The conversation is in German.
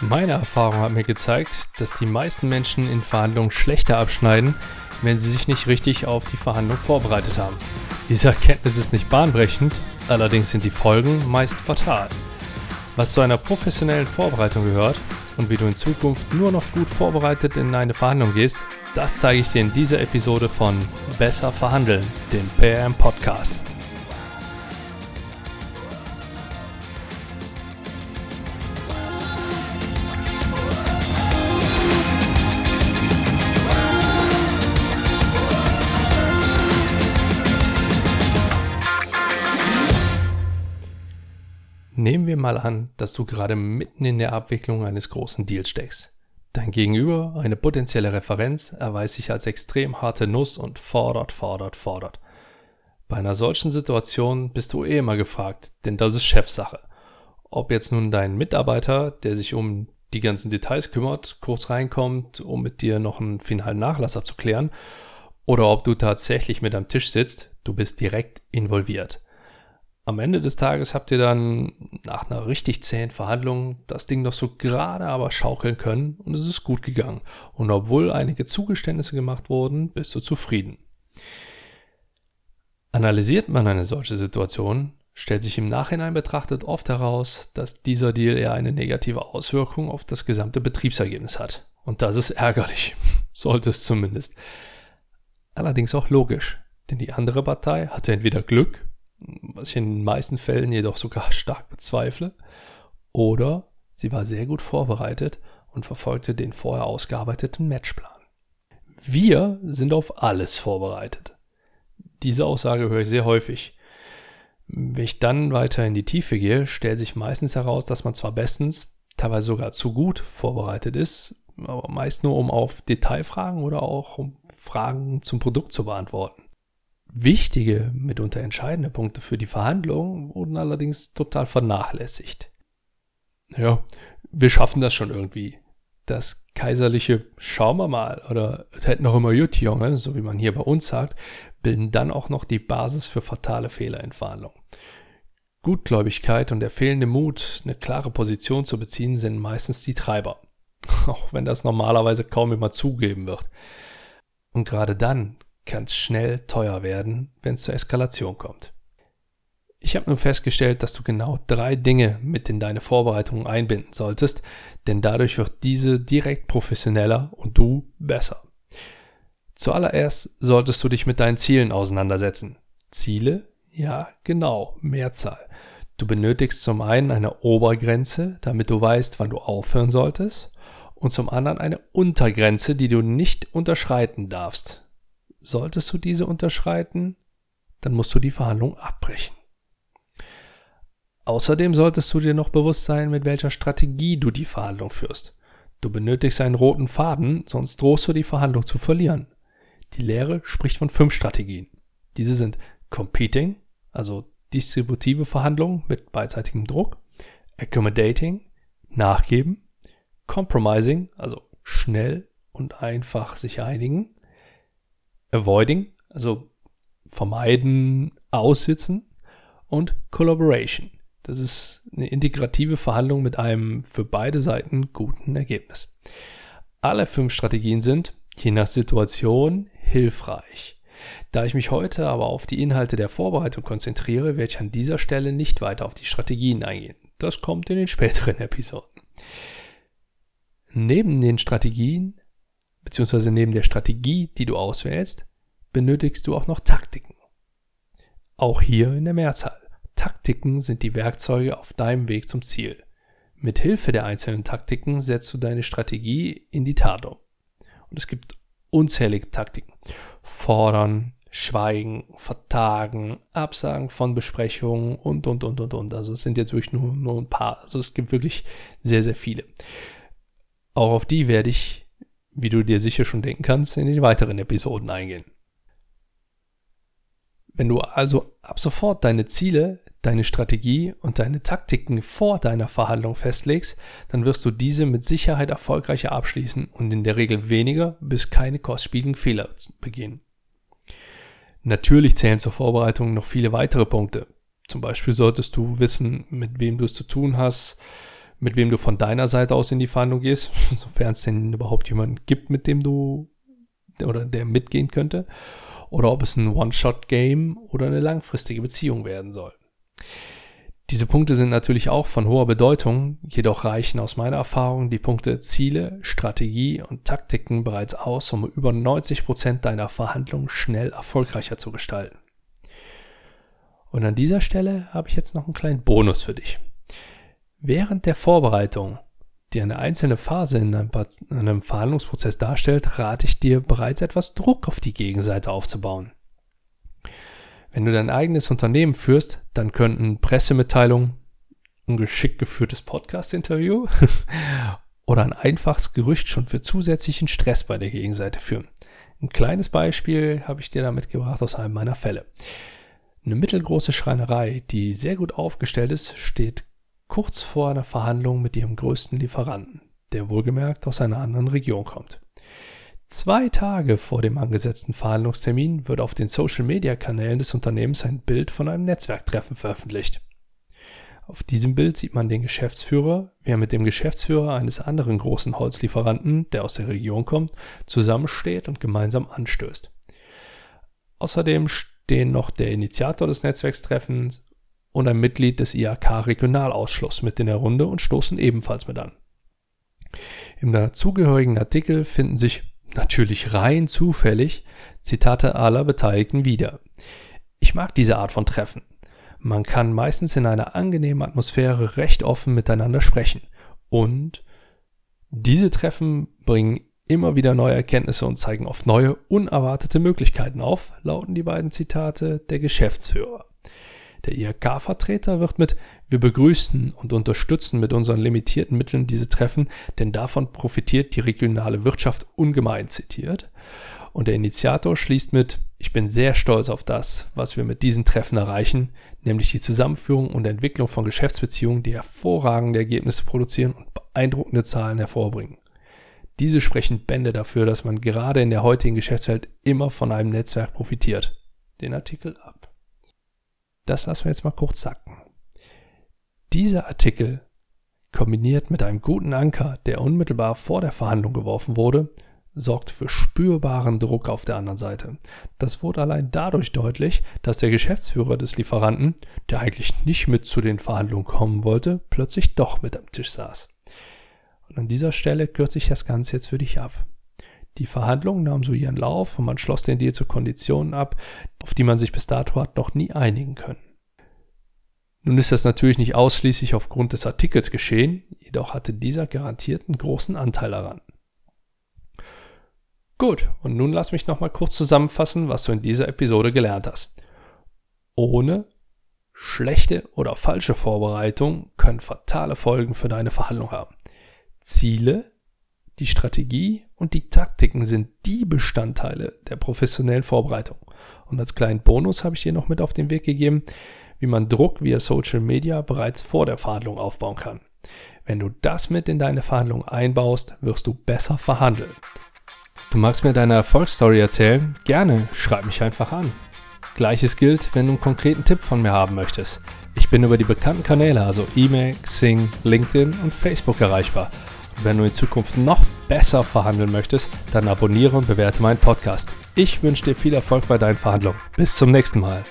Meine Erfahrung hat mir gezeigt, dass die meisten Menschen in Verhandlungen schlechter abschneiden, wenn sie sich nicht richtig auf die Verhandlung vorbereitet haben. Diese Erkenntnis ist nicht bahnbrechend, allerdings sind die Folgen meist fatal. Was zu einer professionellen Vorbereitung gehört und wie du in Zukunft nur noch gut vorbereitet in eine Verhandlung gehst, das zeige ich dir in dieser Episode von Besser verhandeln, dem PRM Podcast. Nehmen wir mal an, dass du gerade mitten in der Abwicklung eines großen Deals steckst. Dein Gegenüber, eine potenzielle Referenz, erweist sich als extrem harte Nuss und fordert, fordert, fordert. Bei einer solchen Situation bist du eh immer gefragt, denn das ist Chefsache. Ob jetzt nun dein Mitarbeiter, der sich um die ganzen Details kümmert, kurz reinkommt, um mit dir noch einen finalen Nachlass abzuklären, oder ob du tatsächlich mit am Tisch sitzt, du bist direkt involviert am Ende des Tages habt ihr dann nach einer richtig zähen Verhandlung das Ding doch so gerade aber schaukeln können und es ist gut gegangen. Und obwohl einige Zugeständnisse gemacht wurden, bist du zufrieden. Analysiert man eine solche Situation, stellt sich im Nachhinein betrachtet oft heraus, dass dieser Deal eher eine negative Auswirkung auf das gesamte Betriebsergebnis hat. Und das ist ärgerlich. Sollte es zumindest. Allerdings auch logisch, denn die andere Partei hatte entweder Glück was ich in den meisten Fällen jedoch sogar stark bezweifle. Oder sie war sehr gut vorbereitet und verfolgte den vorher ausgearbeiteten Matchplan. Wir sind auf alles vorbereitet. Diese Aussage höre ich sehr häufig. Wenn ich dann weiter in die Tiefe gehe, stellt sich meistens heraus, dass man zwar bestens, teilweise sogar zu gut vorbereitet ist, aber meist nur um auf Detailfragen oder auch um Fragen zum Produkt zu beantworten. Wichtige, mitunter entscheidende Punkte für die Verhandlungen wurden allerdings total vernachlässigt. Ja, wir schaffen das schon irgendwie. Das kaiserliche Schauen wir mal oder es hätten noch immer gut, Junge, so wie man hier bei uns sagt, bilden dann auch noch die Basis für fatale Fehler in Verhandlungen. Gutgläubigkeit und der fehlende Mut, eine klare Position zu beziehen, sind meistens die Treiber. Auch wenn das normalerweise kaum immer zugeben wird. Und gerade dann kann es schnell teuer werden, wenn es zur Eskalation kommt. Ich habe nun festgestellt, dass du genau drei Dinge mit in deine Vorbereitungen einbinden solltest, denn dadurch wird diese direkt professioneller und du besser. Zuallererst solltest du dich mit deinen Zielen auseinandersetzen. Ziele? Ja, genau, Mehrzahl. Du benötigst zum einen eine Obergrenze, damit du weißt, wann du aufhören solltest, und zum anderen eine Untergrenze, die du nicht unterschreiten darfst. Solltest du diese unterschreiten, dann musst du die Verhandlung abbrechen. Außerdem solltest du dir noch bewusst sein, mit welcher Strategie du die Verhandlung führst. Du benötigst einen roten Faden, sonst drohst du die Verhandlung zu verlieren. Die Lehre spricht von fünf Strategien. Diese sind Competing, also distributive Verhandlungen mit beidseitigem Druck, Accommodating, Nachgeben, Compromising, also schnell und einfach sich einigen, Avoiding, also vermeiden, aussitzen und Collaboration. Das ist eine integrative Verhandlung mit einem für beide Seiten guten Ergebnis. Alle fünf Strategien sind, je nach Situation, hilfreich. Da ich mich heute aber auf die Inhalte der Vorbereitung konzentriere, werde ich an dieser Stelle nicht weiter auf die Strategien eingehen. Das kommt in den späteren Episoden. Neben den Strategien beziehungsweise neben der Strategie, die du auswählst, benötigst du auch noch Taktiken. Auch hier in der Mehrzahl. Taktiken sind die Werkzeuge auf deinem Weg zum Ziel. Mit Hilfe der einzelnen Taktiken setzt du deine Strategie in die Tat um. Und es gibt unzählige Taktiken. Fordern, Schweigen, Vertagen, Absagen von Besprechungen und, und, und, und, und. Also es sind jetzt wirklich nur, nur ein paar. Also es gibt wirklich sehr, sehr viele. Auch auf die werde ich wie du dir sicher schon denken kannst, in den weiteren Episoden eingehen. Wenn du also ab sofort deine Ziele, deine Strategie und deine Taktiken vor deiner Verhandlung festlegst, dann wirst du diese mit Sicherheit erfolgreicher abschließen und in der Regel weniger bis keine kostspieligen Fehler begehen. Natürlich zählen zur Vorbereitung noch viele weitere Punkte. Zum Beispiel solltest du wissen, mit wem du es zu tun hast, mit wem du von deiner Seite aus in die Verhandlung gehst, sofern es denn überhaupt jemanden gibt, mit dem du oder der mitgehen könnte, oder ob es ein One-Shot-Game oder eine langfristige Beziehung werden soll. Diese Punkte sind natürlich auch von hoher Bedeutung, jedoch reichen aus meiner Erfahrung die Punkte Ziele, Strategie und Taktiken bereits aus, um über 90 Prozent deiner Verhandlungen schnell erfolgreicher zu gestalten. Und an dieser Stelle habe ich jetzt noch einen kleinen Bonus für dich. Während der Vorbereitung, die eine einzelne Phase in einem, in einem Verhandlungsprozess darstellt, rate ich dir bereits etwas Druck auf die Gegenseite aufzubauen. Wenn du dein eigenes Unternehmen führst, dann könnten Pressemitteilungen, ein geschickt geführtes Podcast-Interview oder ein einfaches Gerücht schon für zusätzlichen Stress bei der Gegenseite führen. Ein kleines Beispiel habe ich dir da mitgebracht aus einem meiner Fälle. Eine mittelgroße Schreinerei, die sehr gut aufgestellt ist, steht kurz vor einer Verhandlung mit ihrem größten Lieferanten, der wohlgemerkt aus einer anderen Region kommt. Zwei Tage vor dem angesetzten Verhandlungstermin wird auf den Social-Media-Kanälen des Unternehmens ein Bild von einem Netzwerktreffen veröffentlicht. Auf diesem Bild sieht man den Geschäftsführer, wie er mit dem Geschäftsführer eines anderen großen Holzlieferanten, der aus der Region kommt, zusammensteht und gemeinsam anstößt. Außerdem stehen noch der Initiator des Netzwerkstreffens und ein Mitglied des IHK-Regionalausschusses mit in der Runde und stoßen ebenfalls mit an. Im dazugehörigen Artikel finden sich natürlich rein zufällig Zitate aller Beteiligten wieder. Ich mag diese Art von Treffen. Man kann meistens in einer angenehmen Atmosphäre recht offen miteinander sprechen. Und diese Treffen bringen immer wieder neue Erkenntnisse und zeigen oft neue, unerwartete Möglichkeiten auf, lauten die beiden Zitate der Geschäftsführer. Der IHK-Vertreter wird mit Wir begrüßen und unterstützen mit unseren limitierten Mitteln diese Treffen, denn davon profitiert die regionale Wirtschaft ungemein zitiert. Und der Initiator schließt mit Ich bin sehr stolz auf das, was wir mit diesen Treffen erreichen, nämlich die Zusammenführung und Entwicklung von Geschäftsbeziehungen, die hervorragende Ergebnisse produzieren und beeindruckende Zahlen hervorbringen. Diese sprechen Bände dafür, dass man gerade in der heutigen Geschäftswelt immer von einem Netzwerk profitiert. Den Artikel ab. Das lassen wir jetzt mal kurz sacken. Dieser Artikel, kombiniert mit einem guten Anker, der unmittelbar vor der Verhandlung geworfen wurde, sorgt für spürbaren Druck auf der anderen Seite. Das wurde allein dadurch deutlich, dass der Geschäftsführer des Lieferanten, der eigentlich nicht mit zu den Verhandlungen kommen wollte, plötzlich doch mit am Tisch saß. Und an dieser Stelle kürze ich das Ganze jetzt für dich ab. Die Verhandlungen nahmen so ihren Lauf und man schloss den Deal zu Konditionen ab, auf die man sich bis dato hat noch nie einigen können. Nun ist das natürlich nicht ausschließlich aufgrund des Artikels geschehen, jedoch hatte dieser garantiert einen großen Anteil daran. Gut, und nun lass mich nochmal kurz zusammenfassen, was du in dieser Episode gelernt hast. Ohne schlechte oder falsche Vorbereitung können fatale Folgen für deine Verhandlung haben. Ziele die Strategie und die Taktiken sind die Bestandteile der professionellen Vorbereitung. Und als kleinen Bonus habe ich dir noch mit auf den Weg gegeben, wie man Druck via Social Media bereits vor der Verhandlung aufbauen kann. Wenn du das mit in deine Verhandlung einbaust, wirst du besser verhandeln. Du magst mir deine Erfolgsstory erzählen? Gerne, schreib mich einfach an. Gleiches gilt, wenn du einen konkreten Tipp von mir haben möchtest. Ich bin über die bekannten Kanäle, also E-Mail, Xing, LinkedIn und Facebook erreichbar wenn du in Zukunft noch besser verhandeln möchtest, dann abonniere und bewerte meinen Podcast. Ich wünsche dir viel Erfolg bei deinen Verhandlungen. Bis zum nächsten Mal.